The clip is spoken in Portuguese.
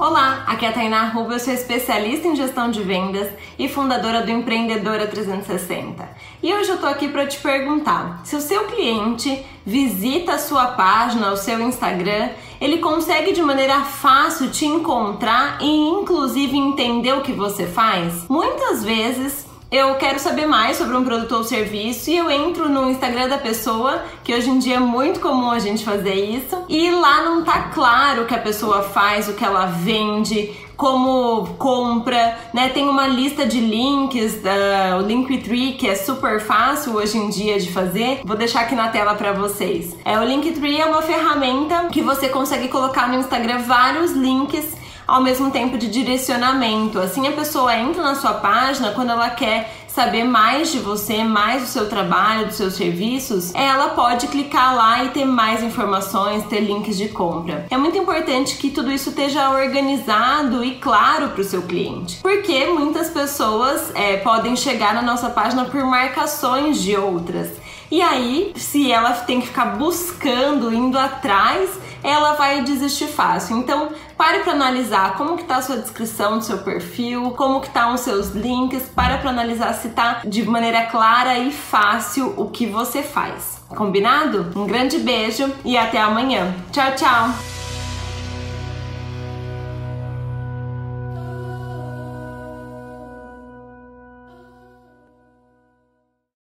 Olá, aqui é a Tainá Rubio, eu sou especialista em gestão de vendas e fundadora do Empreendedora 360. E hoje eu tô aqui para te perguntar: se o seu cliente visita a sua página, o seu Instagram, ele consegue de maneira fácil te encontrar e inclusive entender o que você faz? Muitas vezes eu quero saber mais sobre um produto ou serviço e eu entro no Instagram da pessoa, que hoje em dia é muito comum a gente fazer isso, e lá não tá claro o que a pessoa faz, o que ela vende, como compra, né? Tem uma lista de links da o Linktree que é super fácil hoje em dia de fazer. Vou deixar aqui na tela para vocês. É o Linktree é uma ferramenta que você consegue colocar no Instagram vários links ao mesmo tempo de direcionamento. Assim a pessoa entra na sua página quando ela quer saber mais de você, mais do seu trabalho, dos seus serviços, ela pode clicar lá e ter mais informações, ter links de compra. É muito importante que tudo isso esteja organizado e claro para o seu cliente, porque muitas pessoas é, podem chegar na nossa página por marcações de outras. E aí, se ela tem que ficar buscando, indo atrás, ela vai desistir fácil. Então, pare para analisar como que tá a sua descrição do seu perfil, como que estão os seus links, para para analisar se tá de maneira clara e fácil o que você faz. Combinado? Um grande beijo e até amanhã. Tchau, tchau.